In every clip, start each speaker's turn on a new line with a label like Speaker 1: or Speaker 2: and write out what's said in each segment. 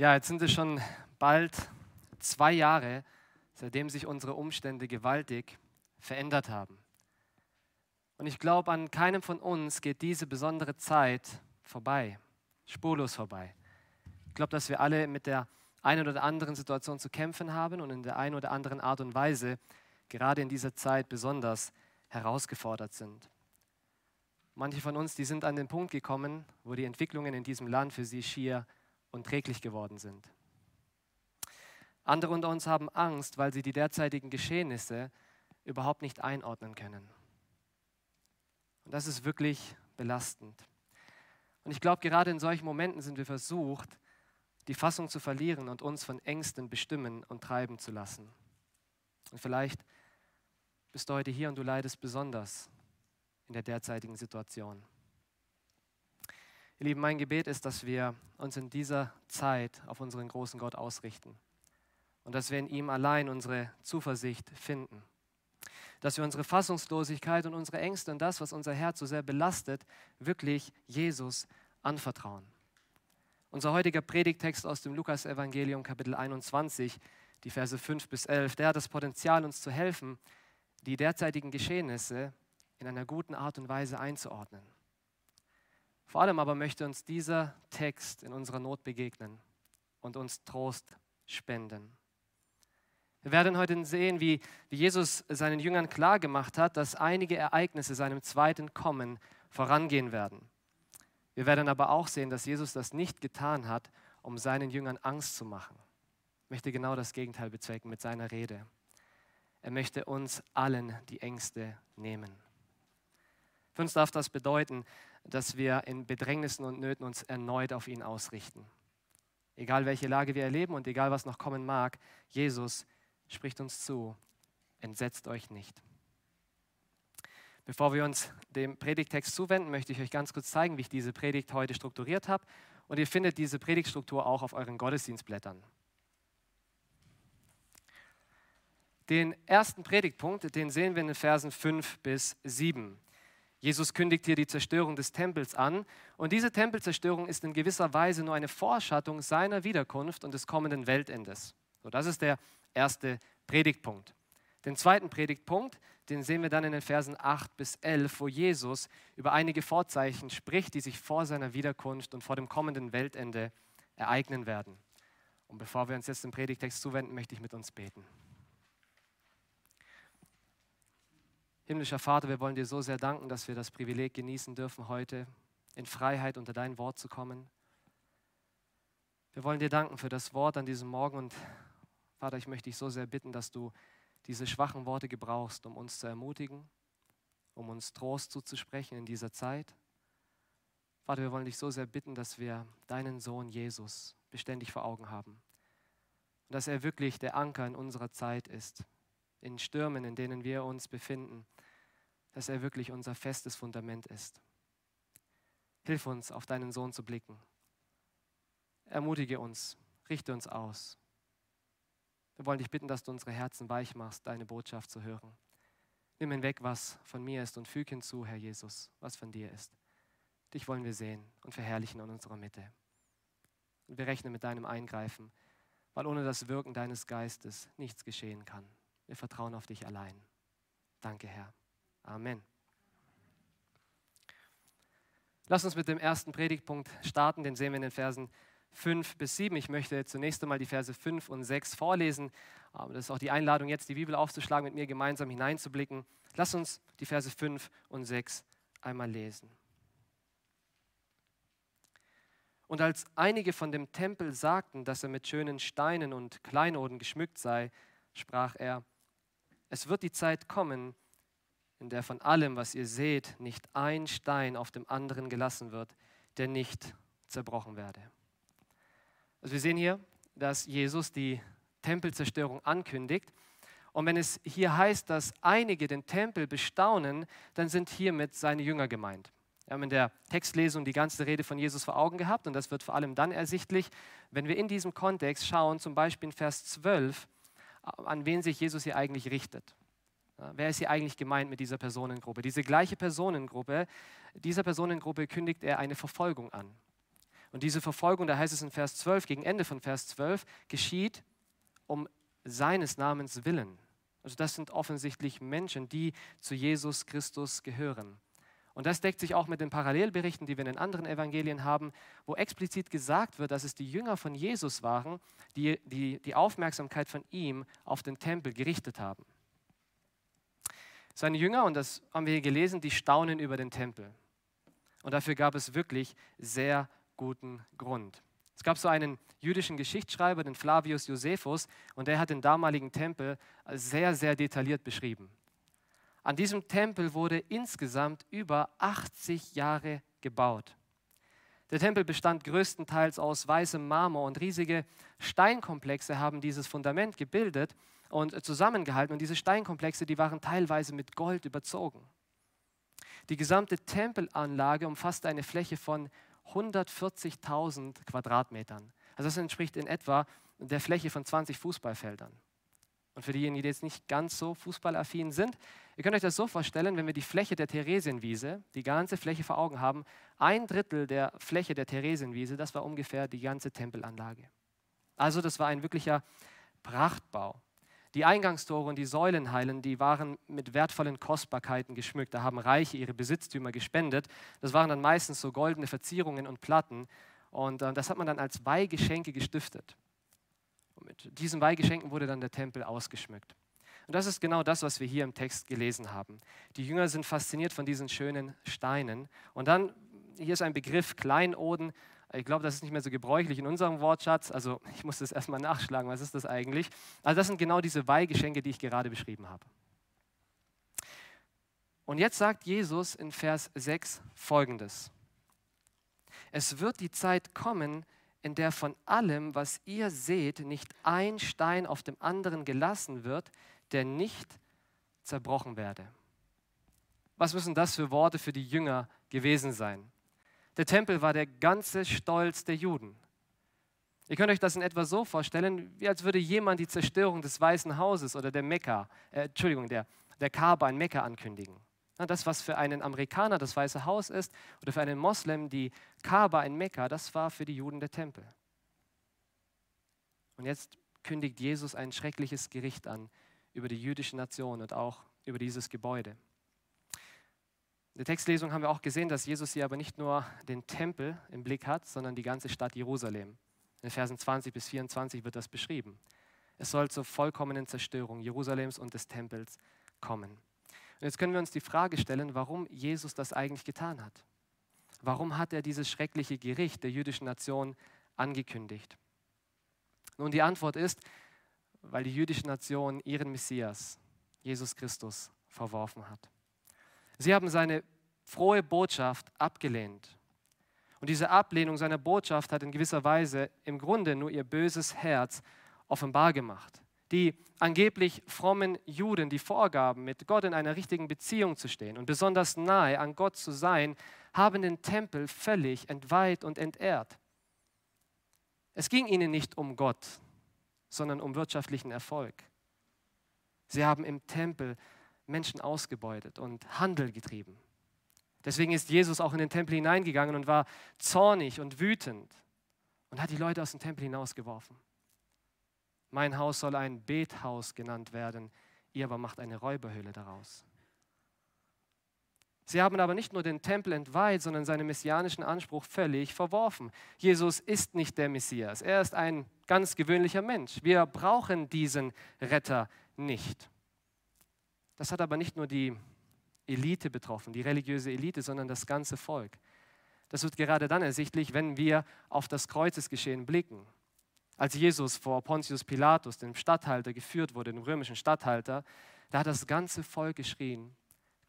Speaker 1: Ja, jetzt sind es schon bald zwei Jahre, seitdem sich unsere Umstände gewaltig verändert haben. Und ich glaube, an keinem von uns geht diese besondere Zeit vorbei, spurlos vorbei. Ich glaube, dass wir alle mit der einen oder anderen Situation zu kämpfen haben und in der einen oder anderen Art und Weise gerade in dieser Zeit besonders herausgefordert sind. Manche von uns, die sind an den Punkt gekommen, wo die Entwicklungen in diesem Land für sie schier unträglich geworden sind. Andere unter uns haben Angst, weil sie die derzeitigen Geschehnisse überhaupt nicht einordnen können. Und das ist wirklich belastend. Und ich glaube, gerade in solchen Momenten sind wir versucht, die Fassung zu verlieren und uns von Ängsten bestimmen und treiben zu lassen. Und vielleicht bist du heute hier und du leidest besonders in der derzeitigen Situation. Ihr Lieben, mein Gebet ist, dass wir uns in dieser Zeit auf unseren großen Gott ausrichten und dass wir in ihm allein unsere Zuversicht finden. Dass wir unsere Fassungslosigkeit und unsere Ängste und das, was unser Herz so sehr belastet, wirklich Jesus anvertrauen. Unser heutiger Predigtext aus dem Lukas-Evangelium, Kapitel 21, die Verse 5 bis 11, der hat das Potenzial, uns zu helfen, die derzeitigen Geschehnisse in einer guten Art und Weise einzuordnen. Vor allem aber möchte uns dieser Text in unserer Not begegnen und uns Trost spenden. Wir werden heute sehen, wie, Jesus seinen Jüngern klargemacht hat, dass einige Ereignisse seinem zweiten Kommen vorangehen werden. Wir werden aber auch sehen, dass Jesus das nicht getan hat, um seinen Jüngern Angst zu machen. Ich möchte genau das Gegenteil bezwecken mit seiner Rede. Er möchte uns allen die Ängste nehmen. Für uns darf das bedeuten, dass wir in Bedrängnissen und Nöten uns erneut auf ihn ausrichten. Egal welche Lage wir erleben und egal was noch kommen mag, Jesus spricht uns zu, entsetzt euch nicht. Bevor wir uns dem Predigtext zuwenden, möchte ich euch ganz kurz zeigen, wie ich diese Predigt heute strukturiert habe. Und ihr findet diese Predigtstruktur auch auf euren Gottesdienstblättern. Den ersten Predigtpunkt, den sehen wir in den Versen 5 bis 7. Jesus kündigt hier die Zerstörung des Tempels an. Und diese Tempelzerstörung ist in gewisser Weise nur eine Vorschattung seiner Wiederkunft und des kommenden Weltendes. So, das ist der erste Predigtpunkt. Den zweiten Predigtpunkt, den sehen wir dann in den Versen 8 bis 11, wo Jesus über einige Vorzeichen spricht, die sich vor seiner Wiederkunft und vor dem kommenden Weltende ereignen werden. Und bevor wir uns jetzt dem Predigtext zuwenden, möchte ich mit uns beten. Himmlischer Vater, wir wollen dir so sehr danken, dass wir das Privileg genießen dürfen, heute in Freiheit unter dein Wort zu kommen. Wir wollen dir danken für das Wort an diesem Morgen und Vater, ich möchte dich so sehr bitten, dass du diese schwachen Worte gebrauchst, um uns zu ermutigen, um uns Trost zuzusprechen in dieser Zeit. Vater, wir wollen dich so sehr bitten, dass wir deinen Sohn Jesus beständig vor Augen haben und dass er wirklich der Anker in unserer Zeit ist, in Stürmen, in denen wir uns befinden, dass er wirklich unser festes Fundament ist. Hilf uns, auf deinen Sohn zu blicken. Ermutige uns, richte uns aus. Wir wollen dich bitten, dass du unsere Herzen weich machst, deine Botschaft zu hören. Nimm hinweg, was von mir ist und füg hinzu, Herr Jesus, was von dir ist. Dich wollen wir sehen und verherrlichen in unserer Mitte. Und wir rechnen mit deinem Eingreifen, weil ohne das Wirken deines Geistes nichts geschehen kann. Wir vertrauen auf dich allein. Danke, Herr. Amen. Lass uns mit dem ersten Predigtpunkt starten, den sehen wir in den Versen 5 bis 7. Ich möchte zunächst einmal die Verse 5 und 6 vorlesen. Das ist auch die Einladung, jetzt die Bibel aufzuschlagen, mit mir gemeinsam hineinzublicken. Lass uns die Verse 5 und 6 einmal lesen. Und als einige von dem Tempel sagten, dass er mit schönen Steinen und Kleinoden geschmückt sei, sprach er, es wird die Zeit kommen, in der von allem, was ihr seht, nicht ein Stein auf dem anderen gelassen wird, der nicht zerbrochen werde. Also wir sehen hier, dass Jesus die Tempelzerstörung ankündigt. Und wenn es hier heißt, dass einige den Tempel bestaunen, dann sind hiermit seine Jünger gemeint. Wir haben in der Textlesung die ganze Rede von Jesus vor Augen gehabt und das wird vor allem dann ersichtlich, wenn wir in diesem Kontext schauen, zum Beispiel in Vers 12, an wen sich Jesus hier eigentlich richtet. Wer ist hier eigentlich gemeint mit dieser Personengruppe? Diese gleiche Personengruppe, dieser Personengruppe kündigt er eine Verfolgung an. Und diese Verfolgung, da heißt es in Vers 12, gegen Ende von Vers 12, geschieht um seines Namens willen. Also das sind offensichtlich Menschen, die zu Jesus Christus gehören. Und das deckt sich auch mit den Parallelberichten, die wir in den anderen Evangelien haben, wo explizit gesagt wird, dass es die Jünger von Jesus waren, die die, die Aufmerksamkeit von ihm auf den Tempel gerichtet haben. Seine Jünger, und das haben wir hier gelesen, die staunen über den Tempel. Und dafür gab es wirklich sehr guten Grund. Es gab so einen jüdischen Geschichtsschreiber, den Flavius Josephus, und der hat den damaligen Tempel sehr, sehr detailliert beschrieben. An diesem Tempel wurde insgesamt über 80 Jahre gebaut. Der Tempel bestand größtenteils aus weißem Marmor und riesige Steinkomplexe haben dieses Fundament gebildet und zusammengehalten. Und diese Steinkomplexe, die waren teilweise mit Gold überzogen. Die gesamte Tempelanlage umfasste eine Fläche von 140.000 Quadratmetern. Also das entspricht in etwa der Fläche von 20 Fußballfeldern. Und für diejenigen, die jetzt nicht ganz so fußballaffin sind, ihr könnt euch das so vorstellen, wenn wir die Fläche der Theresienwiese, die ganze Fläche vor Augen haben, ein Drittel der Fläche der Theresienwiese, das war ungefähr die ganze Tempelanlage. Also das war ein wirklicher Prachtbau. Die Eingangstore und die Säulenheilen, die waren mit wertvollen Kostbarkeiten geschmückt. Da haben Reiche ihre Besitztümer gespendet. Das waren dann meistens so goldene Verzierungen und Platten. Und äh, das hat man dann als Weihgeschenke gestiftet. Und mit diesen Weihgeschenken wurde dann der Tempel ausgeschmückt. Und das ist genau das, was wir hier im Text gelesen haben. Die Jünger sind fasziniert von diesen schönen Steinen. Und dann, hier ist ein Begriff Kleinoden. Ich glaube, das ist nicht mehr so gebräuchlich in unserem Wortschatz. Also ich muss das erstmal nachschlagen. Was ist das eigentlich? Also das sind genau diese Weihgeschenke, die ich gerade beschrieben habe. Und jetzt sagt Jesus in Vers 6 folgendes. Es wird die Zeit kommen, in der von allem, was ihr seht, nicht ein Stein auf dem anderen gelassen wird, der nicht zerbrochen werde. Was müssen das für Worte für die Jünger gewesen sein? Der Tempel war der ganze Stolz der Juden. Ihr könnt euch das in etwa so vorstellen, wie als würde jemand die Zerstörung des Weißen Hauses oder der Mekka, äh, Entschuldigung, der, der Kaaba in Mekka ankündigen. Das, was für einen Amerikaner das Weiße Haus ist oder für einen Moslem die Kaaba in Mekka, das war für die Juden der Tempel. Und jetzt kündigt Jesus ein schreckliches Gericht an über die jüdische Nation und auch über dieses Gebäude. In der Textlesung haben wir auch gesehen, dass Jesus hier aber nicht nur den Tempel im Blick hat, sondern die ganze Stadt Jerusalem. In Versen 20 bis 24 wird das beschrieben. Es soll zur vollkommenen Zerstörung Jerusalems und des Tempels kommen. Und jetzt können wir uns die Frage stellen, warum Jesus das eigentlich getan hat. Warum hat er dieses schreckliche Gericht der jüdischen Nation angekündigt? Nun, die Antwort ist, weil die jüdische Nation ihren Messias, Jesus Christus, verworfen hat. Sie haben seine frohe Botschaft abgelehnt. Und diese Ablehnung seiner Botschaft hat in gewisser Weise im Grunde nur ihr böses Herz offenbar gemacht. Die angeblich frommen Juden, die vorgaben, mit Gott in einer richtigen Beziehung zu stehen und besonders nahe an Gott zu sein, haben den Tempel völlig entweiht und entehrt. Es ging ihnen nicht um Gott, sondern um wirtschaftlichen Erfolg. Sie haben im Tempel Menschen ausgebeutet und Handel getrieben. Deswegen ist Jesus auch in den Tempel hineingegangen und war zornig und wütend und hat die Leute aus dem Tempel hinausgeworfen. Mein Haus soll ein Bethaus genannt werden, ihr aber macht eine Räuberhöhle daraus. Sie haben aber nicht nur den Tempel entweiht, sondern seinen messianischen Anspruch völlig verworfen. Jesus ist nicht der Messias, er ist ein ganz gewöhnlicher Mensch. Wir brauchen diesen Retter nicht. Das hat aber nicht nur die Elite betroffen, die religiöse Elite, sondern das ganze Volk. Das wird gerade dann ersichtlich, wenn wir auf das Kreuzesgeschehen blicken. Als Jesus vor Pontius Pilatus, dem Statthalter, geführt wurde, dem römischen Statthalter, da hat das ganze Volk geschrien,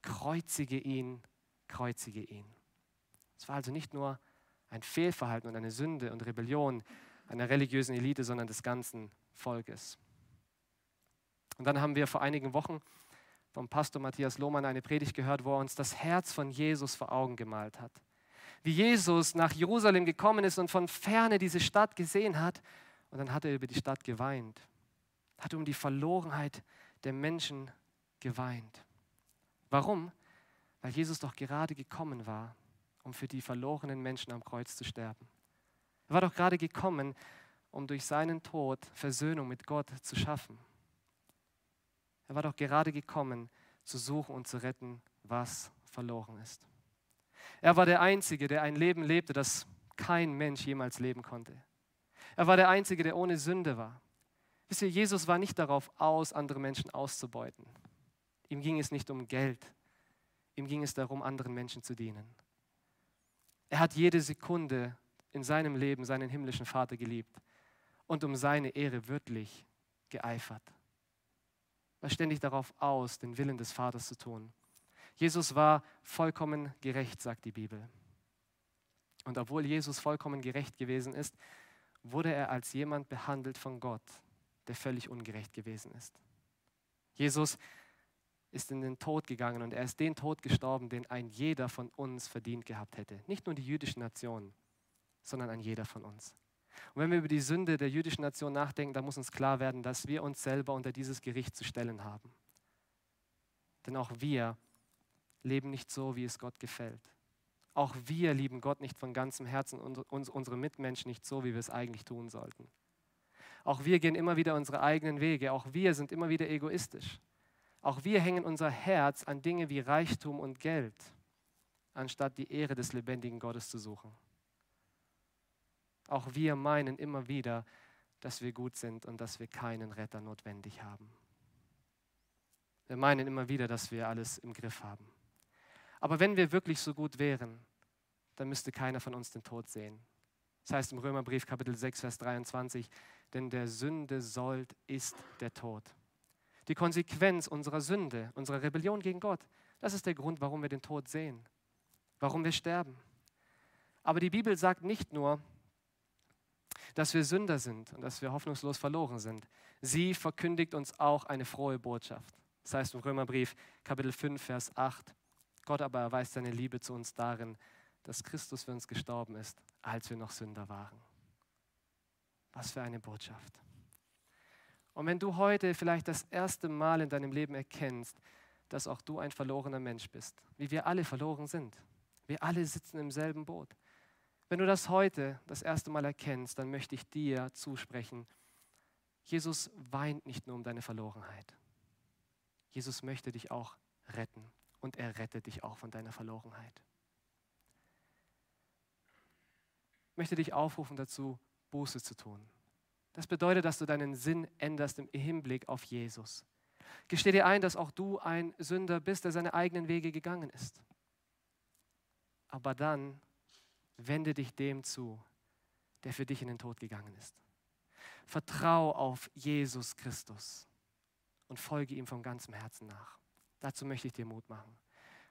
Speaker 1: kreuzige ihn, kreuzige ihn. Es war also nicht nur ein Fehlverhalten und eine Sünde und Rebellion einer religiösen Elite, sondern des ganzen Volkes. Und dann haben wir vor einigen Wochen vom Pastor Matthias Lohmann eine Predigt gehört, wo er uns das Herz von Jesus vor Augen gemalt hat. Wie Jesus nach Jerusalem gekommen ist und von ferne diese Stadt gesehen hat und dann hat er über die Stadt geweint, hat um die Verlorenheit der Menschen geweint. Warum? Weil Jesus doch gerade gekommen war, um für die verlorenen Menschen am Kreuz zu sterben. Er war doch gerade gekommen, um durch seinen Tod Versöhnung mit Gott zu schaffen. Er war doch gerade gekommen, zu suchen und zu retten, was verloren ist. Er war der Einzige, der ein Leben lebte, das kein Mensch jemals leben konnte. Er war der Einzige, der ohne Sünde war. Wisst ihr, Jesus war nicht darauf aus, andere Menschen auszubeuten. Ihm ging es nicht um Geld. Ihm ging es darum, anderen Menschen zu dienen. Er hat jede Sekunde in seinem Leben seinen himmlischen Vater geliebt und um seine Ehre wirklich geeifert. War ständig darauf aus, den Willen des Vaters zu tun. Jesus war vollkommen gerecht, sagt die Bibel. Und obwohl Jesus vollkommen gerecht gewesen ist, wurde er als jemand behandelt von Gott, der völlig ungerecht gewesen ist. Jesus ist in den Tod gegangen und er ist den Tod gestorben, den ein jeder von uns verdient gehabt hätte. Nicht nur die jüdische Nation, sondern ein jeder von uns. Und wenn wir über die Sünde der jüdischen Nation nachdenken, dann muss uns klar werden, dass wir uns selber unter dieses Gericht zu stellen haben. Denn auch wir leben nicht so, wie es Gott gefällt. Auch wir lieben Gott nicht von ganzem Herzen und unsere Mitmenschen nicht so, wie wir es eigentlich tun sollten. Auch wir gehen immer wieder unsere eigenen Wege. Auch wir sind immer wieder egoistisch. Auch wir hängen unser Herz an Dinge wie Reichtum und Geld, anstatt die Ehre des lebendigen Gottes zu suchen. Auch wir meinen immer wieder, dass wir gut sind und dass wir keinen Retter notwendig haben. Wir meinen immer wieder, dass wir alles im Griff haben. Aber wenn wir wirklich so gut wären, dann müsste keiner von uns den Tod sehen. Das heißt im Römerbrief Kapitel 6, Vers 23, denn der Sünde Sold ist der Tod. Die Konsequenz unserer Sünde, unserer Rebellion gegen Gott, das ist der Grund, warum wir den Tod sehen, warum wir sterben. Aber die Bibel sagt nicht nur, dass wir Sünder sind und dass wir hoffnungslos verloren sind. Sie verkündigt uns auch eine frohe Botschaft. Das heißt im Römerbrief Kapitel 5, Vers 8, Gott aber erweist seine Liebe zu uns darin, dass Christus für uns gestorben ist, als wir noch Sünder waren. Was für eine Botschaft. Und wenn du heute vielleicht das erste Mal in deinem Leben erkennst, dass auch du ein verlorener Mensch bist, wie wir alle verloren sind, wir alle sitzen im selben Boot. Wenn du das heute das erste Mal erkennst, dann möchte ich dir zusprechen, Jesus weint nicht nur um deine Verlorenheit. Jesus möchte dich auch retten und er rettet dich auch von deiner Verlorenheit. Ich möchte dich aufrufen dazu, Buße zu tun. Das bedeutet, dass du deinen Sinn änderst im Hinblick auf Jesus. Gesteh dir ein, dass auch du ein Sünder bist, der seine eigenen Wege gegangen ist. Aber dann wende dich dem zu, der für dich in den Tod gegangen ist. Vertrau auf Jesus Christus und folge ihm von ganzem Herzen nach. Dazu möchte ich dir Mut machen.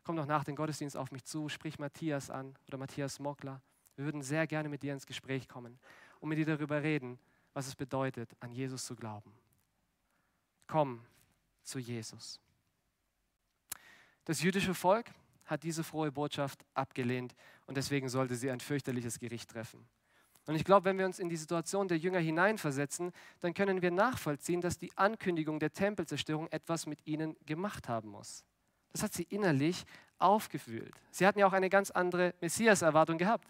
Speaker 1: Komm doch nach dem Gottesdienst auf mich zu, sprich Matthias an oder Matthias Mockler. Wir würden sehr gerne mit dir ins Gespräch kommen und mit dir darüber reden, was es bedeutet, an Jesus zu glauben. Komm zu Jesus. Das jüdische Volk hat diese frohe Botschaft abgelehnt und deswegen sollte sie ein fürchterliches Gericht treffen. Und ich glaube, wenn wir uns in die Situation der Jünger hineinversetzen, dann können wir nachvollziehen, dass die Ankündigung der Tempelzerstörung etwas mit ihnen gemacht haben muss. Das hat sie innerlich aufgefühlt. Sie hatten ja auch eine ganz andere Messias-Erwartung gehabt.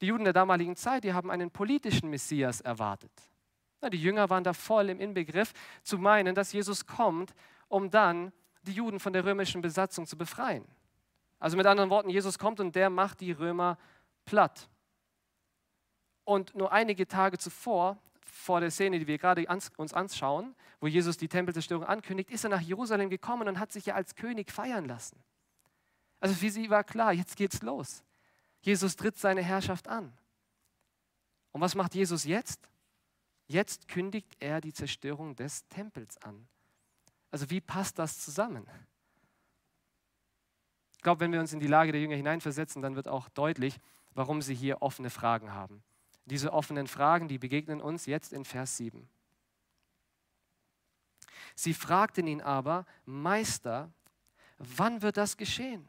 Speaker 1: Die Juden der damaligen Zeit, die haben einen politischen Messias erwartet. Die Jünger waren da voll im Inbegriff zu meinen, dass Jesus kommt, um dann die Juden von der römischen Besatzung zu befreien. Also mit anderen Worten, Jesus kommt und der macht die Römer platt. Und nur einige Tage zuvor, vor der Szene, die wir gerade uns anschauen, wo Jesus die Tempelzerstörung ankündigt, ist er nach Jerusalem gekommen und hat sich ja als König feiern lassen. Also für sie war klar, jetzt geht's los. Jesus tritt seine Herrschaft an. Und was macht Jesus jetzt? Jetzt kündigt er die Zerstörung des Tempels an. Also wie passt das zusammen? Ich glaube, wenn wir uns in die Lage der Jünger hineinversetzen, dann wird auch deutlich, warum sie hier offene Fragen haben. Diese offenen Fragen, die begegnen uns jetzt in Vers 7. Sie fragten ihn aber, Meister, wann wird das geschehen?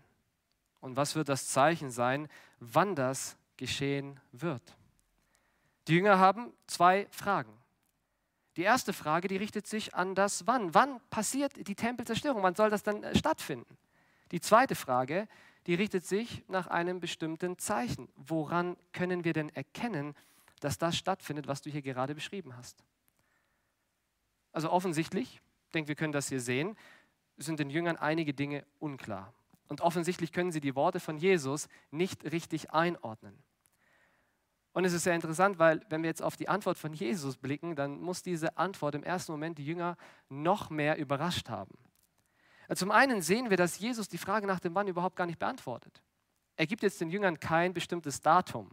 Speaker 1: Und was wird das Zeichen sein, wann das geschehen wird? Die Jünger haben zwei Fragen. Die erste Frage, die richtet sich an das Wann. Wann passiert die Tempelzerstörung? Wann soll das dann äh, stattfinden? Die zweite Frage, die richtet sich nach einem bestimmten Zeichen. Woran können wir denn erkennen, dass das stattfindet, was du hier gerade beschrieben hast? Also offensichtlich, ich denke, wir können das hier sehen, sind den Jüngern einige Dinge unklar. Und offensichtlich können sie die Worte von Jesus nicht richtig einordnen. Und es ist sehr interessant, weil wenn wir jetzt auf die Antwort von Jesus blicken, dann muss diese Antwort im ersten Moment die Jünger noch mehr überrascht haben. Zum einen sehen wir, dass Jesus die Frage nach dem Wann überhaupt gar nicht beantwortet. Er gibt jetzt den Jüngern kein bestimmtes Datum,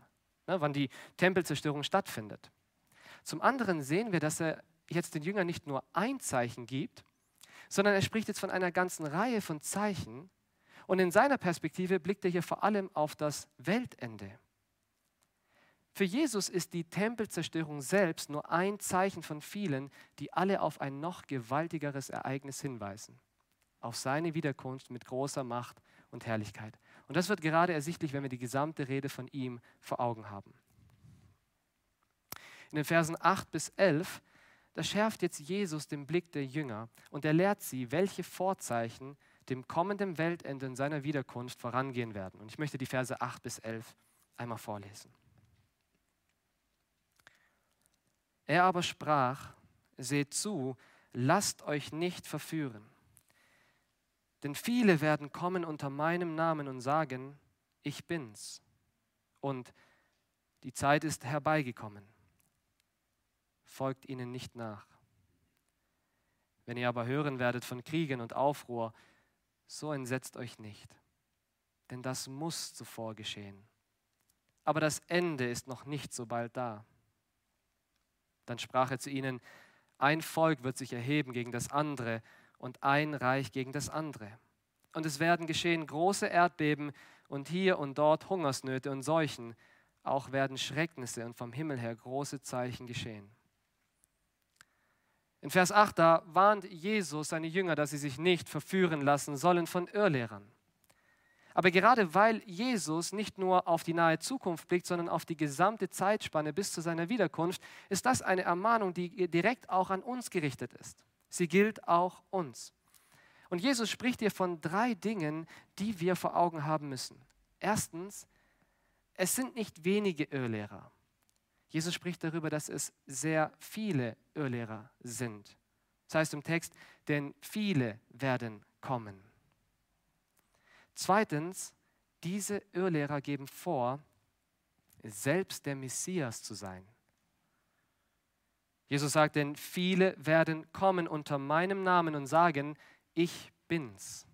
Speaker 1: ne, wann die Tempelzerstörung stattfindet. Zum anderen sehen wir, dass er jetzt den Jüngern nicht nur ein Zeichen gibt, sondern er spricht jetzt von einer ganzen Reihe von Zeichen. Und in seiner Perspektive blickt er hier vor allem auf das Weltende. Für Jesus ist die Tempelzerstörung selbst nur ein Zeichen von vielen, die alle auf ein noch gewaltigeres Ereignis hinweisen. Auf seine Wiederkunft mit großer Macht und Herrlichkeit. Und das wird gerade ersichtlich, wenn wir die gesamte Rede von ihm vor Augen haben. In den Versen 8 bis 11, da schärft jetzt Jesus den Blick der Jünger und er lehrt sie, welche Vorzeichen dem kommenden Weltende in seiner Wiederkunft vorangehen werden. Und ich möchte die Verse 8 bis 11 einmal vorlesen. Er aber sprach, seht zu, lasst euch nicht verführen. Denn viele werden kommen unter meinem Namen und sagen, ich bin's. Und die Zeit ist herbeigekommen. Folgt ihnen nicht nach. Wenn ihr aber hören werdet von Kriegen und Aufruhr, so entsetzt euch nicht, denn das muss zuvor geschehen. Aber das Ende ist noch nicht so bald da. Dann sprach er zu ihnen, ein Volk wird sich erheben gegen das andere und ein Reich gegen das andere. Und es werden geschehen große Erdbeben und hier und dort Hungersnöte und Seuchen. Auch werden Schrecknisse und vom Himmel her große Zeichen geschehen. In Vers 8, da warnt Jesus seine Jünger, dass sie sich nicht verführen lassen sollen von Irrlehrern. Aber gerade weil Jesus nicht nur auf die nahe Zukunft blickt, sondern auf die gesamte Zeitspanne bis zu seiner Wiederkunft, ist das eine Ermahnung, die direkt auch an uns gerichtet ist. Sie gilt auch uns. Und Jesus spricht hier von drei Dingen, die wir vor Augen haben müssen. Erstens, es sind nicht wenige Irrlehrer. Jesus spricht darüber, dass es sehr viele Irrlehrer sind. Das heißt im Text, denn viele werden kommen. Zweitens, diese Irrlehrer geben vor, selbst der Messias zu sein. Jesus sagt, denn viele werden kommen unter meinem Namen und sagen, ich bin's.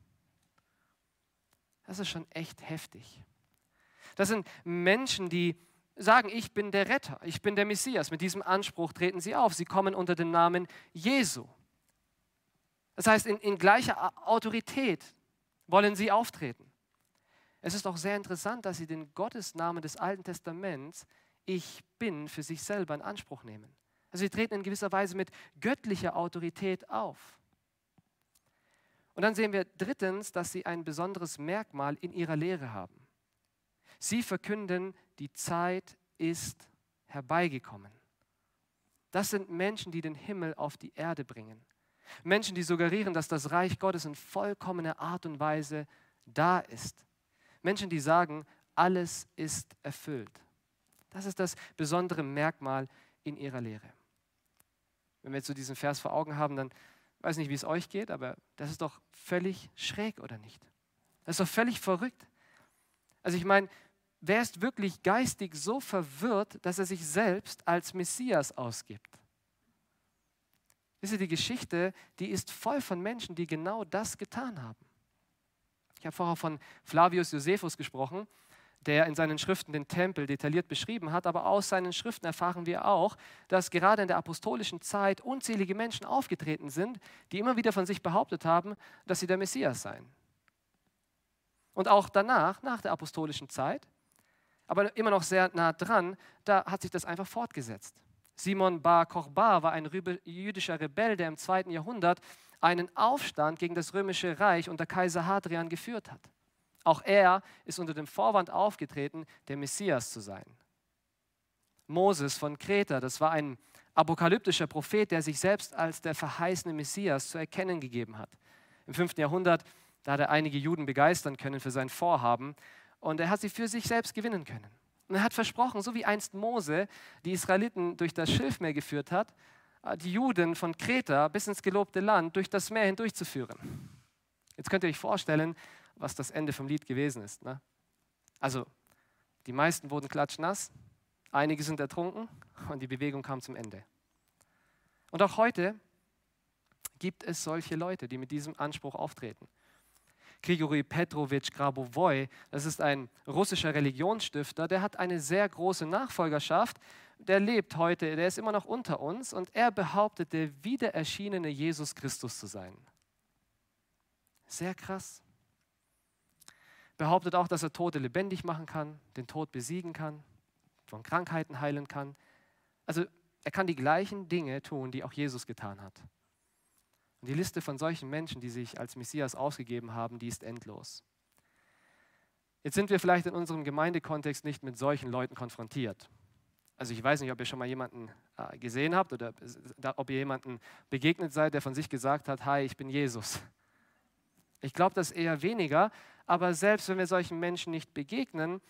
Speaker 1: Das ist schon echt heftig. Das sind Menschen, die sagen, ich bin der Retter, ich bin der Messias. Mit diesem Anspruch treten sie auf. Sie kommen unter dem Namen Jesu. Das heißt, in, in gleicher Autorität wollen sie auftreten. Es ist auch sehr interessant, dass sie den Gottesnamen des Alten Testaments, ich bin, für sich selber in Anspruch nehmen. Also sie treten in gewisser Weise mit göttlicher Autorität auf. Und dann sehen wir drittens, dass sie ein besonderes Merkmal in ihrer Lehre haben. Sie verkünden, die Zeit ist herbeigekommen. Das sind Menschen, die den Himmel auf die Erde bringen. Menschen, die suggerieren, dass das Reich Gottes in vollkommener Art und Weise da ist. Menschen, die sagen, alles ist erfüllt. Das ist das besondere Merkmal in ihrer Lehre. Wenn wir jetzt so diesen Vers vor Augen haben, dann weiß nicht, wie es euch geht, aber das ist doch völlig schräg, oder nicht? Das ist doch völlig verrückt. Also ich meine, wer ist wirklich geistig so verwirrt, dass er sich selbst als Messias ausgibt? Wisst ihr, die Geschichte, die ist voll von Menschen, die genau das getan haben. Ich habe vorher von Flavius Josephus gesprochen, der in seinen Schriften den Tempel detailliert beschrieben hat, aber aus seinen Schriften erfahren wir auch, dass gerade in der apostolischen Zeit unzählige Menschen aufgetreten sind, die immer wieder von sich behauptet haben, dass sie der Messias seien. Und auch danach, nach der apostolischen Zeit, aber immer noch sehr nah dran, da hat sich das einfach fortgesetzt. Simon Bar Kochba war ein jüdischer Rebell, der im zweiten Jahrhundert einen Aufstand gegen das römische Reich unter Kaiser Hadrian geführt hat. Auch er ist unter dem Vorwand aufgetreten, der Messias zu sein. Moses von Kreta, das war ein apokalyptischer Prophet, der sich selbst als der verheißene Messias zu erkennen gegeben hat. Im 5. Jahrhundert Da hat er einige Juden begeistern können für sein Vorhaben und er hat sie für sich selbst gewinnen können. Und er hat versprochen, so wie einst Mose die Israeliten durch das Schilfmeer geführt hat, äh, die Juden von Kreta bis ins gelobte Land durch das Meer hindurchzuführen. Jetzt könnt ihr euch vorstellen, was das Ende vom Lied gewesen ist. Ne? Also, die meisten wurden klatschnass, einige sind ertrunken und die Bewegung kam zum Ende. Und auch heute gibt es solche Leute, die mit diesem Anspruch auftreten. Grigori Petrovich Grabovoi, das ist ein russischer Religionsstifter, der hat eine sehr große Nachfolgerschaft. Der lebt heute, der ist immer noch unter uns und er behauptet, der wiedererschienene Jesus Christus zu sein. Sehr krass. Behauptet auch, dass er Tote lebendig machen kann, den Tod besiegen kann, von Krankheiten heilen kann. Also er kann die gleichen Dinge tun, die auch Jesus getan hat. Und die Liste von solchen Menschen, die sich als Messias ausgegeben haben, die ist endlos. Jetzt sind wir vielleicht in unserem Gemeindekontext nicht mit solchen Leuten konfrontiert. Also ich weiß nicht, ob ihr schon mal jemanden äh, gesehen habt oder ob ihr jemanden begegnet seid, der von sich gesagt hat, hi, ich bin Jesus. Ich glaube das eher weniger, aber selbst wenn wir solchen Menschen nicht begegnen,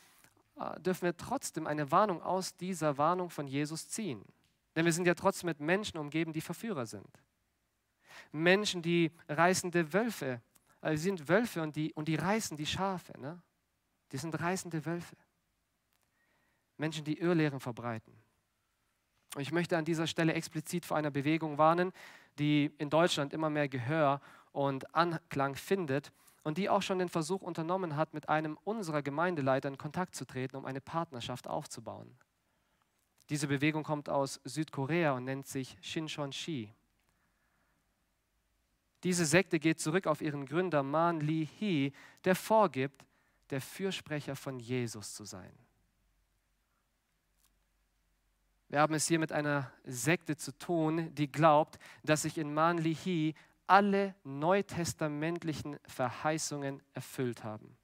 Speaker 1: äh, dürfen wir trotzdem eine Warnung aus dieser Warnung von Jesus ziehen. Denn wir sind ja trotzdem mit Menschen umgeben, die Verführer sind. Menschen, die reißende Wölfe, also sie sind Wölfe und die, und die reißen die Schafe. Ne? Die sind reißende Wölfe. Menschen, die Irrlehren verbreiten. Und ich möchte an dieser Stelle explizit vor einer Bewegung warnen, die in Deutschland immer mehr Gehör und Anklang findet und die auch schon den Versuch unternommen hat, mit einem unserer Gemeindeleiter in Kontakt zu treten, um eine Partnerschaft aufzubauen. Diese Bewegung kommt aus Südkorea und nennt sich Shincheonshi. Diese Sekte geht zurück auf ihren Gründer Man Li Hee, der vorgibt, der Fürsprecher von Jesus zu sein. Wir haben es hier mit einer Sekte zu tun, die glaubt, dass sich in Man Li Hee alle neutestamentlichen Verheißungen erfüllt haben.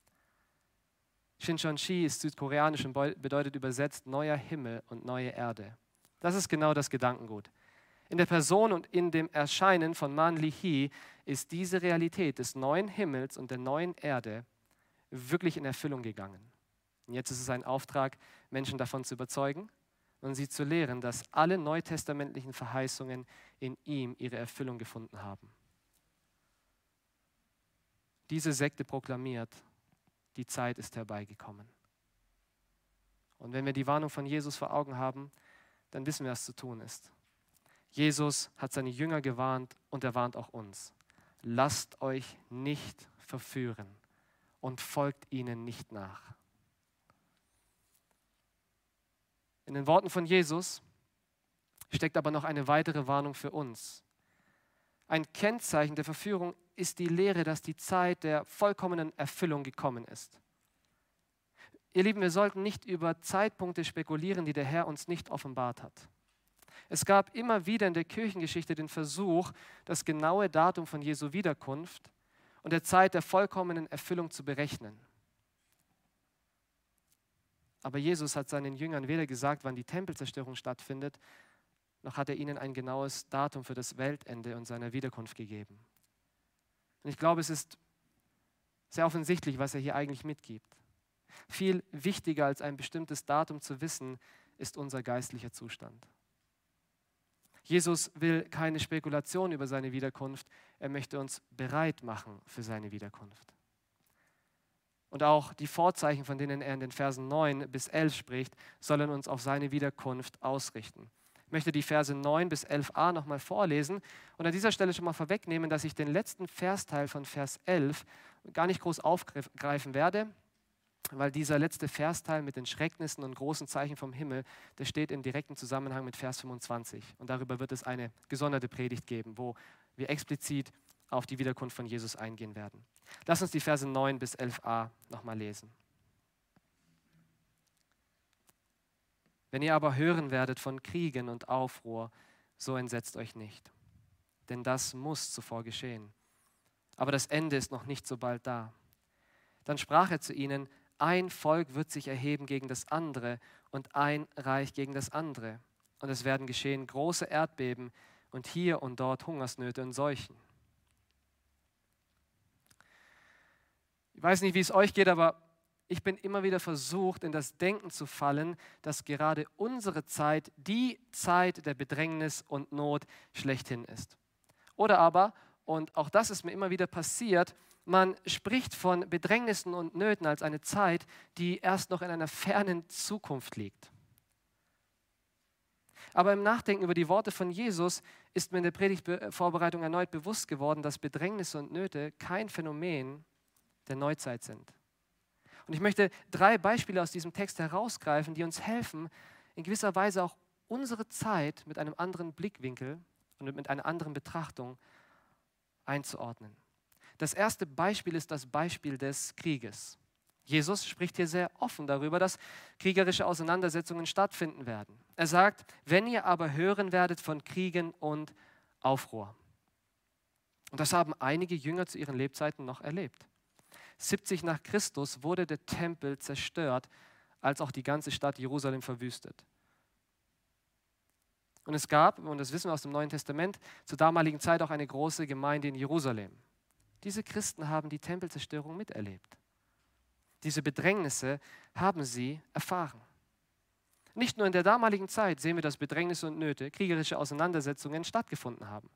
Speaker 1: Shincheonshi ist südkoreanisch und bedeutet übersetzt neuer Himmel und neue Erde. Das ist genau das Gedankengut. In der Person und in dem Erscheinen von Man Li Hee ist diese Realität des neuen Himmels und der neuen Erde wirklich in Erfüllung gegangen. Und jetzt ist es ein Auftrag, Menschen davon zu überzeugen und sie zu lehren, dass alle neutestamentlichen Verheißungen in ihm ihre Erfüllung gefunden haben. Diese Sekte proklamiert, die Zeit ist herbeigekommen. Und wenn wir die Warnung von Jesus vor Augen haben, dann wissen wir, was zu tun ist. Jesus hat seine Jünger gewarnt und er warnt auch uns. Lasst euch nicht verführen und folgt ihnen nicht nach. In den Worten von Jesus steckt aber noch eine weitere Warnung für uns. Ein Kennzeichen der Verführung ist die Lehre, dass die Zeit der vollkommenen Erfüllung gekommen ist. Ihr Lieben, wir sollten nicht über Zeitpunkte spekulieren, die der Herr uns nicht offenbart hat. Es gab immer wieder in der Kirchengeschichte den Versuch, das genaue Datum von Jesu Wiederkunft und der Zeit der vollkommenen Erfüllung zu berechnen. Aber Jesus hat seinen Jüngern weder gesagt, wann die Tempelzerstörung stattfindet, noch hat er ihnen ein genaues Datum für das Weltende und seine Wiederkunft gegeben. Und ich glaube, es ist sehr offensichtlich, was er hier eigentlich mitgibt. Viel wichtiger als ein bestimmtes Datum zu wissen, ist unser geistlicher Zustand. Jesus will keine Spekulation über seine Wiederkunft, er möchte uns bereit machen für seine Wiederkunft. Und auch die Vorzeichen, von denen er in den Versen 9 bis 11 spricht, sollen uns auf seine Wiederkunft ausrichten. Ich möchte die Verse 9 bis 11a nochmal vorlesen und an dieser Stelle schon mal vorwegnehmen, dass ich den letzten Versteil von Vers 11 gar nicht groß aufgreifen werde weil dieser letzte Versteil mit den Schrecknissen und großen Zeichen vom Himmel, der steht in direktem Zusammenhang mit Vers 25. Und darüber wird es eine gesonderte Predigt geben, wo wir explizit auf die Wiederkunft von Jesus eingehen werden. Lass uns die Verse 9 bis 11a nochmal lesen. Wenn ihr aber hören werdet von Kriegen und Aufruhr, so entsetzt euch nicht. Denn das muss zuvor geschehen. Aber das Ende ist noch nicht so bald da. Dann sprach er zu ihnen, ein Volk wird sich erheben gegen das andere und ein Reich gegen das andere. Und es werden geschehen große Erdbeben und hier und dort Hungersnöte und Seuchen. Ich weiß nicht, wie es euch geht, aber ich bin immer wieder versucht, in das Denken zu fallen, dass gerade unsere Zeit die Zeit der Bedrängnis und Not schlechthin ist. Oder aber, und auch das ist mir immer wieder passiert, man spricht von Bedrängnissen und Nöten als eine Zeit, die erst noch in einer fernen Zukunft liegt. Aber im Nachdenken über die Worte von Jesus ist mir in der Predigtvorbereitung erneut bewusst geworden, dass Bedrängnisse und Nöte kein Phänomen der Neuzeit sind. Und ich möchte drei Beispiele aus diesem Text herausgreifen, die uns helfen, in gewisser Weise auch unsere Zeit mit einem anderen Blickwinkel und mit einer anderen Betrachtung einzuordnen. Das erste Beispiel ist das Beispiel des Krieges. Jesus spricht hier sehr offen darüber, dass kriegerische Auseinandersetzungen stattfinden werden. Er sagt, wenn ihr aber hören werdet von Kriegen und Aufruhr. Und das haben einige Jünger zu ihren Lebzeiten noch erlebt. 70 nach Christus wurde der Tempel zerstört, als auch die ganze Stadt Jerusalem verwüstet. Und es gab, und das wissen wir aus dem Neuen Testament, zur damaligen Zeit auch eine große Gemeinde in Jerusalem. Diese Christen haben die Tempelzerstörung miterlebt. Diese Bedrängnisse haben sie erfahren. Nicht nur in der damaligen Zeit sehen wir, dass Bedrängnisse und Nöte, kriegerische Auseinandersetzungen stattgefunden haben.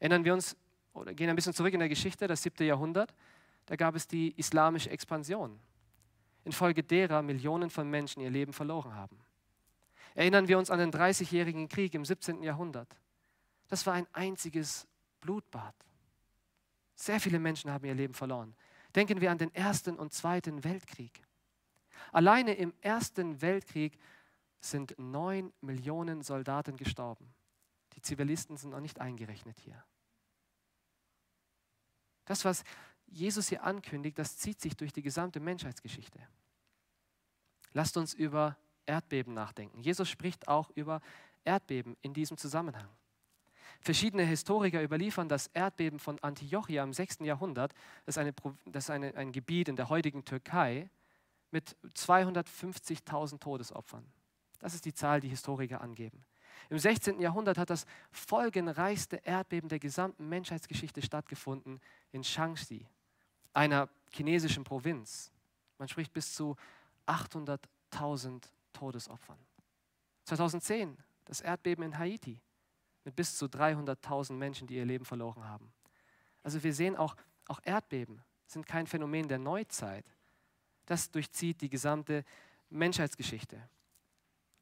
Speaker 1: Erinnern wir uns oder gehen ein bisschen zurück in der Geschichte, das siebte Jahrhundert da gab es die islamische Expansion, infolge derer Millionen von Menschen ihr Leben verloren haben. Erinnern wir uns an den 30-jährigen Krieg im 17. Jahrhundert. Das war ein einziges Blutbad. Sehr viele Menschen haben ihr Leben verloren. Denken wir an den Ersten und Zweiten Weltkrieg. Alleine im Ersten Weltkrieg sind neun Millionen Soldaten gestorben. Die Zivilisten sind noch nicht eingerechnet hier. Das, was Jesus hier ankündigt, das zieht sich durch die gesamte Menschheitsgeschichte. Lasst uns über Erdbeben nachdenken. Jesus spricht auch über Erdbeben in diesem Zusammenhang. Verschiedene Historiker überliefern das Erdbeben von Antiochia im 6. Jahrhundert, das ist, eine, das ist eine, ein Gebiet in der heutigen Türkei, mit 250.000 Todesopfern. Das ist die Zahl, die Historiker angeben. Im 16. Jahrhundert hat das folgenreichste Erdbeben der gesamten Menschheitsgeschichte stattgefunden in Shaanxi, einer chinesischen Provinz. Man spricht bis zu 800.000 Todesopfern. 2010 das Erdbeben in Haiti mit bis zu 300.000 Menschen, die ihr Leben verloren haben. Also wir sehen auch, auch Erdbeben sind kein Phänomen der Neuzeit. Das durchzieht die gesamte Menschheitsgeschichte.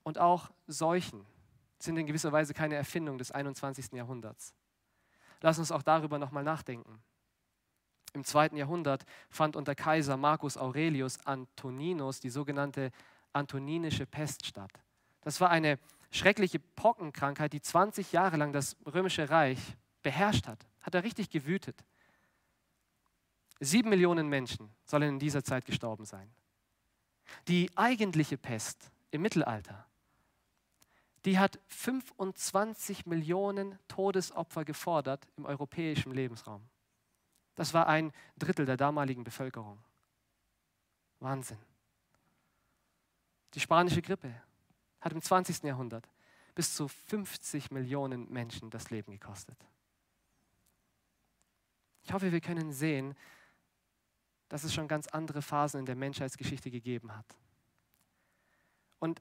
Speaker 1: Und auch Seuchen sind in gewisser Weise keine Erfindung des 21. Jahrhunderts. Lass uns auch darüber nochmal nachdenken. Im zweiten Jahrhundert fand unter Kaiser Marcus Aurelius Antoninus die sogenannte Antoninische Pest statt. Das war eine schreckliche Pockenkrankheit, die 20 Jahre lang das römische Reich beherrscht hat. Hat er richtig gewütet. Sieben Millionen Menschen sollen in dieser Zeit gestorben sein. Die eigentliche Pest im Mittelalter, die hat 25 Millionen Todesopfer gefordert im europäischen Lebensraum. Das war ein Drittel der damaligen Bevölkerung. Wahnsinn. Die spanische Grippe hat im 20. Jahrhundert bis zu 50 Millionen Menschen das Leben gekostet. Ich hoffe, wir können sehen, dass es schon ganz andere Phasen in der Menschheitsgeschichte gegeben hat. Und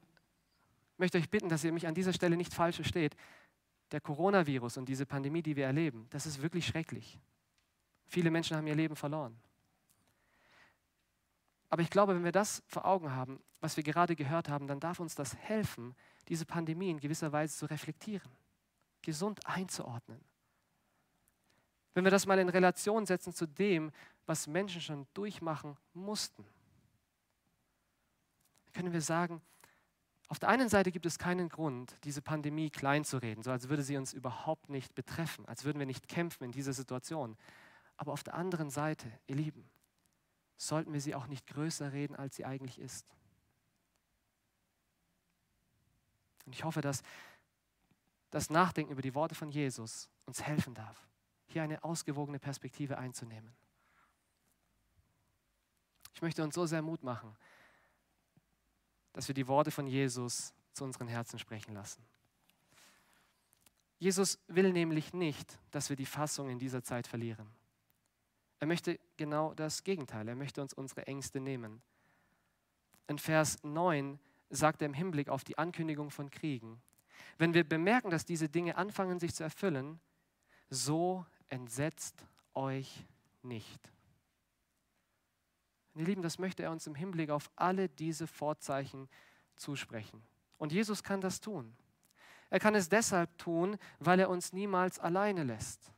Speaker 1: ich möchte euch bitten, dass ihr mich an dieser Stelle nicht falsch versteht. Der Coronavirus und diese Pandemie, die wir erleben, das ist wirklich schrecklich. Viele Menschen haben ihr Leben verloren. Aber ich glaube, wenn wir das vor Augen haben, was wir gerade gehört haben, dann darf uns das helfen, diese Pandemie in gewisser Weise zu reflektieren, gesund einzuordnen. Wenn wir das mal in Relation setzen zu dem, was Menschen schon durchmachen mussten, können wir sagen, auf der einen Seite gibt es keinen Grund, diese Pandemie klein zu reden, so als würde sie uns überhaupt nicht betreffen, als würden wir nicht kämpfen in dieser Situation. Aber auf der anderen Seite, ihr Lieben, sollten wir sie auch nicht größer reden, als sie eigentlich ist. Und ich hoffe, dass das Nachdenken über die Worte von Jesus uns helfen darf, hier eine ausgewogene Perspektive einzunehmen. Ich möchte uns so sehr Mut machen, dass wir die Worte von Jesus zu unseren Herzen sprechen lassen. Jesus will nämlich nicht, dass wir die Fassung in dieser Zeit verlieren. Er möchte genau das Gegenteil. Er möchte uns unsere Ängste nehmen. In Vers 9 sagt er im Hinblick auf die Ankündigung von Kriegen, wenn wir bemerken, dass diese Dinge anfangen sich zu erfüllen, so entsetzt euch nicht. Ihr Lieben, das möchte er uns im Hinblick auf alle diese Vorzeichen zusprechen. Und Jesus kann das tun. Er kann es deshalb tun, weil er uns niemals alleine lässt.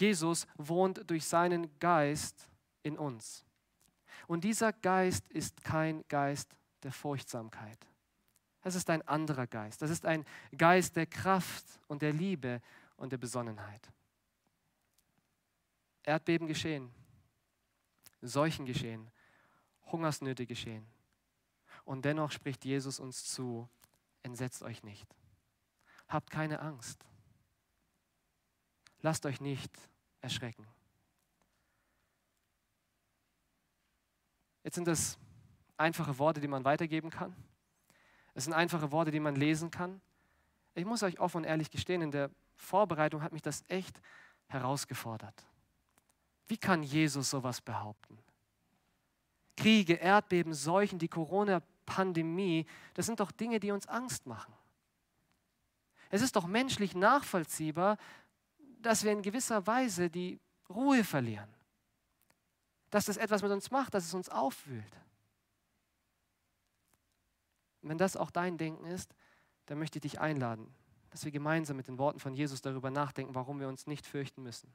Speaker 1: Jesus wohnt durch seinen Geist in uns. Und dieser Geist ist kein Geist der Furchtsamkeit. Es ist ein anderer Geist. Das ist ein Geist der Kraft und der Liebe und der Besonnenheit. Erdbeben geschehen, Seuchen geschehen, Hungersnöte geschehen. Und dennoch spricht Jesus uns zu, entsetzt euch nicht. Habt keine Angst. Lasst euch nicht erschrecken. Jetzt sind das einfache Worte, die man weitergeben kann. Es sind einfache Worte, die man lesen kann. Ich muss euch offen und ehrlich gestehen, in der Vorbereitung hat mich das echt herausgefordert. Wie kann Jesus sowas behaupten? Kriege, Erdbeben, Seuchen, die Corona-Pandemie, das sind doch Dinge, die uns Angst machen. Es ist doch menschlich nachvollziehbar, dass wir in gewisser Weise die Ruhe verlieren. Dass das etwas mit uns macht, dass es uns aufwühlt. Und wenn das auch dein Denken ist, dann möchte ich dich einladen, dass wir gemeinsam mit den Worten von Jesus darüber nachdenken, warum wir uns nicht fürchten müssen.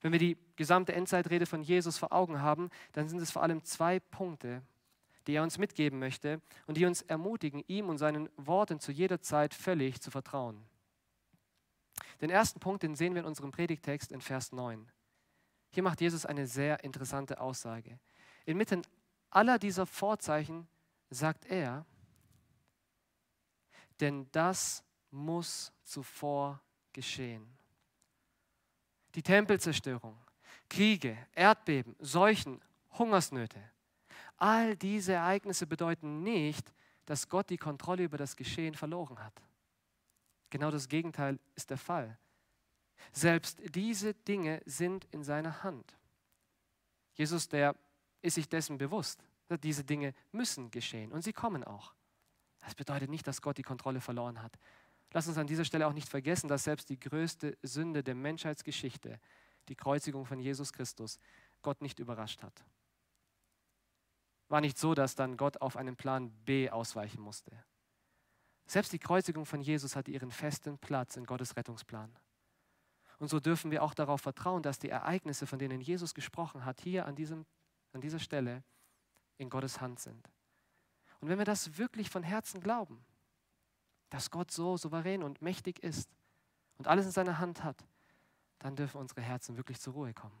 Speaker 1: Wenn wir die gesamte Endzeitrede von Jesus vor Augen haben, dann sind es vor allem zwei Punkte, die er uns mitgeben möchte und die uns ermutigen, ihm und seinen Worten zu jeder Zeit völlig zu vertrauen. Den ersten Punkt, den sehen wir in unserem Predigtext in Vers 9. Hier macht Jesus eine sehr interessante Aussage. Inmitten aller dieser Vorzeichen sagt er, denn das muss zuvor geschehen die Tempelzerstörung, Kriege, Erdbeben, Seuchen, Hungersnöte. All diese Ereignisse bedeuten nicht, dass Gott die Kontrolle über das Geschehen verloren hat. Genau das Gegenteil ist der Fall. Selbst diese Dinge sind in seiner Hand. Jesus, der ist sich dessen bewusst. Diese Dinge müssen geschehen und sie kommen auch. Das bedeutet nicht, dass Gott die Kontrolle verloren hat. Lass uns an dieser Stelle auch nicht vergessen, dass selbst die größte Sünde der Menschheitsgeschichte, die Kreuzigung von Jesus Christus, Gott nicht überrascht hat. War nicht so, dass dann Gott auf einen Plan B ausweichen musste. Selbst die Kreuzigung von Jesus hatte ihren festen Platz in Gottes Rettungsplan. Und so dürfen wir auch darauf vertrauen, dass die Ereignisse, von denen Jesus gesprochen hat, hier an, diesem, an dieser Stelle in Gottes Hand sind. Und wenn wir das wirklich von Herzen glauben, dass Gott so souverän und mächtig ist und alles in seiner Hand hat, dann dürfen unsere Herzen wirklich zur Ruhe kommen.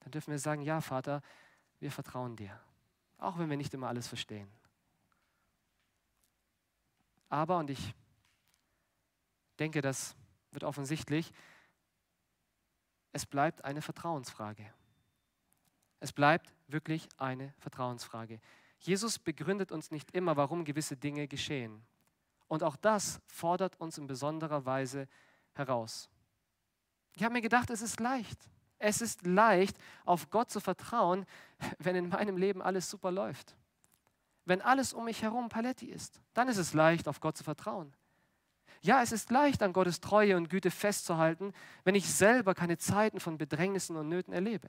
Speaker 1: Dann dürfen wir sagen, ja Vater, wir vertrauen dir, auch wenn wir nicht immer alles verstehen. Aber, und ich denke, das wird offensichtlich, es bleibt eine Vertrauensfrage. Es bleibt wirklich eine Vertrauensfrage. Jesus begründet uns nicht immer, warum gewisse Dinge geschehen. Und auch das fordert uns in besonderer Weise heraus. Ich habe mir gedacht, es ist leicht. Es ist leicht, auf Gott zu vertrauen, wenn in meinem Leben alles super läuft. Wenn alles um mich herum Paletti ist, dann ist es leicht, auf Gott zu vertrauen. Ja, es ist leicht, an Gottes Treue und Güte festzuhalten, wenn ich selber keine Zeiten von Bedrängnissen und Nöten erlebe.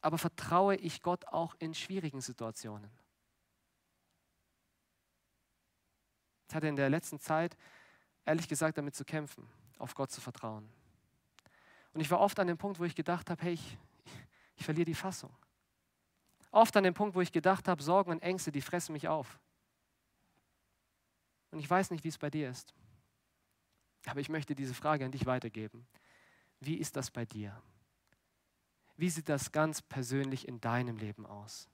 Speaker 1: Aber vertraue ich Gott auch in schwierigen Situationen? Ich hatte in der letzten Zeit ehrlich gesagt damit zu kämpfen, auf Gott zu vertrauen. Und ich war oft an dem Punkt, wo ich gedacht habe, hey, ich, ich verliere die Fassung. Oft an dem Punkt, wo ich gedacht habe, Sorgen und Ängste, die fressen mich auf. Und ich weiß nicht, wie es bei dir ist. Aber ich möchte diese Frage an dich weitergeben. Wie ist das bei dir? Wie sieht das ganz persönlich in deinem Leben aus?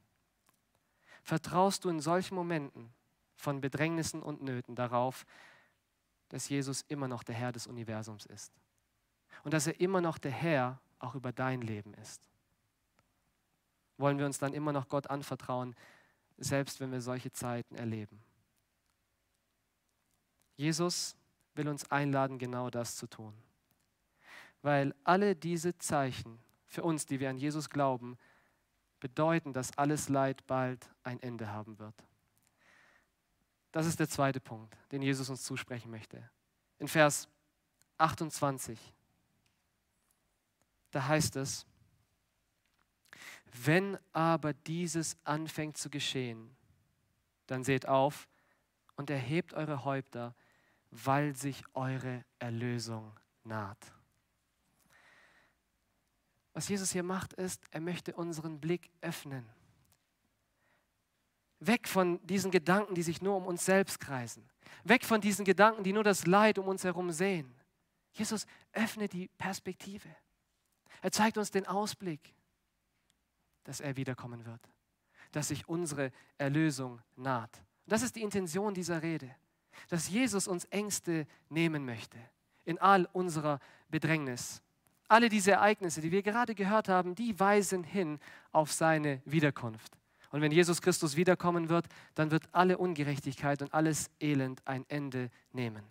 Speaker 1: Vertraust du in solchen Momenten von Bedrängnissen und Nöten darauf, dass Jesus immer noch der Herr des Universums ist und dass er immer noch der Herr auch über dein Leben ist. Wollen wir uns dann immer noch Gott anvertrauen, selbst wenn wir solche Zeiten erleben? Jesus will uns einladen, genau das zu tun. weil alle diese Zeichen für uns, die wir an Jesus glauben, bedeuten, dass alles Leid bald ein Ende haben wird. Das ist der zweite Punkt, den Jesus uns zusprechen möchte. In Vers 28, da heißt es, wenn aber dieses anfängt zu geschehen, dann seht auf und erhebt eure Häupter, weil sich eure Erlösung naht. Was Jesus hier macht, ist, er möchte unseren Blick öffnen. Weg von diesen Gedanken, die sich nur um uns selbst kreisen. Weg von diesen Gedanken, die nur das Leid um uns herum sehen. Jesus öffnet die Perspektive. Er zeigt uns den Ausblick, dass er wiederkommen wird, dass sich unsere Erlösung naht. das ist die Intention dieser Rede, dass Jesus uns Ängste nehmen möchte in all unserer Bedrängnis. Alle diese Ereignisse, die wir gerade gehört haben, die weisen hin auf seine Wiederkunft. Und wenn Jesus Christus wiederkommen wird, dann wird alle Ungerechtigkeit und alles Elend ein Ende nehmen.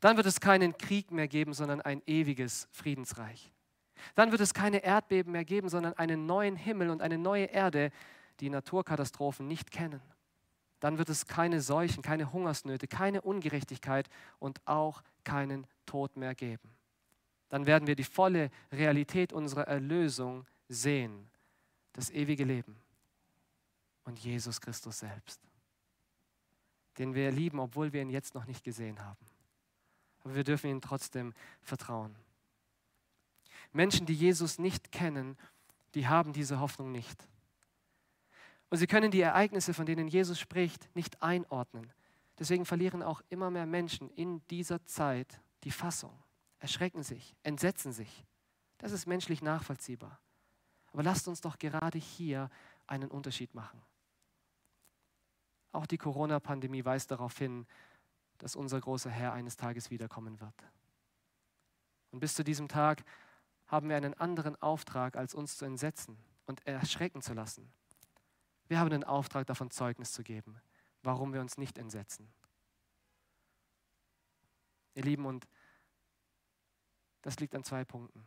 Speaker 1: Dann wird es keinen Krieg mehr geben, sondern ein ewiges Friedensreich. Dann wird es keine Erdbeben mehr geben, sondern einen neuen Himmel und eine neue Erde, die Naturkatastrophen nicht kennen. Dann wird es keine Seuchen, keine Hungersnöte, keine Ungerechtigkeit und auch keinen Tod mehr geben. Dann werden wir die volle Realität unserer Erlösung sehen, das ewige Leben und Jesus Christus selbst, den wir lieben, obwohl wir ihn jetzt noch nicht gesehen haben. Aber wir dürfen ihm trotzdem vertrauen. Menschen, die Jesus nicht kennen, die haben diese Hoffnung nicht. Und sie können die Ereignisse, von denen Jesus spricht, nicht einordnen. Deswegen verlieren auch immer mehr Menschen in dieser Zeit die Fassung, erschrecken sich, entsetzen sich. Das ist menschlich nachvollziehbar. Aber lasst uns doch gerade hier einen Unterschied machen. Auch die Corona-Pandemie weist darauf hin, dass unser großer Herr eines Tages wiederkommen wird. Und bis zu diesem Tag haben wir einen anderen Auftrag, als uns zu entsetzen und erschrecken zu lassen. Wir haben den Auftrag, davon Zeugnis zu geben, warum wir uns nicht entsetzen. Ihr Lieben, und das liegt an zwei Punkten.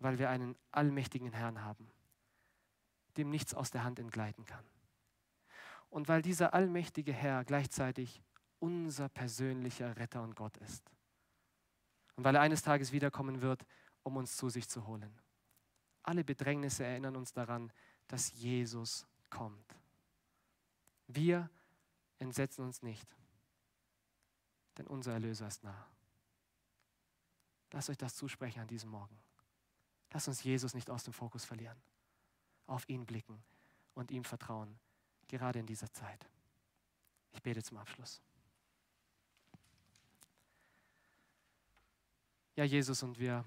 Speaker 1: Weil wir einen allmächtigen Herrn haben, dem nichts aus der Hand entgleiten kann. Und weil dieser allmächtige Herr gleichzeitig unser persönlicher Retter und Gott ist. Und weil er eines Tages wiederkommen wird, um uns zu sich zu holen. Alle Bedrängnisse erinnern uns daran, dass Jesus kommt. Wir entsetzen uns nicht, denn unser Erlöser ist nah. Lasst euch das zusprechen an diesem Morgen. Lasst uns Jesus nicht aus dem Fokus verlieren. Auf ihn blicken und ihm vertrauen gerade in dieser Zeit. Ich bete zum Abschluss. Ja, Jesus, und wir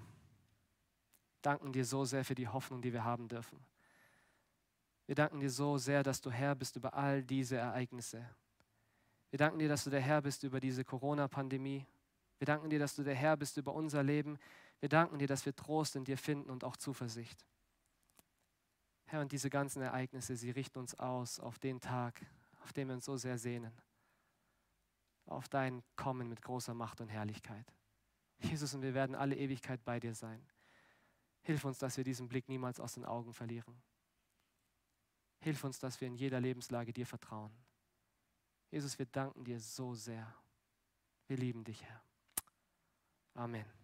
Speaker 1: danken dir so sehr für die Hoffnung, die wir haben dürfen. Wir danken dir so sehr, dass du Herr bist über all diese Ereignisse. Wir danken dir, dass du der Herr bist über diese Corona-Pandemie. Wir danken dir, dass du der Herr bist über unser Leben. Wir danken dir, dass wir Trost in dir finden und auch Zuversicht. Herr, und diese ganzen Ereignisse, sie richten uns aus auf den Tag, auf den wir uns so sehr sehnen. Auf dein Kommen mit großer Macht und Herrlichkeit. Jesus, und wir werden alle Ewigkeit bei dir sein. Hilf uns, dass wir diesen Blick niemals aus den Augen verlieren. Hilf uns, dass wir in jeder Lebenslage dir vertrauen. Jesus, wir danken dir so sehr. Wir lieben dich, Herr. Amen.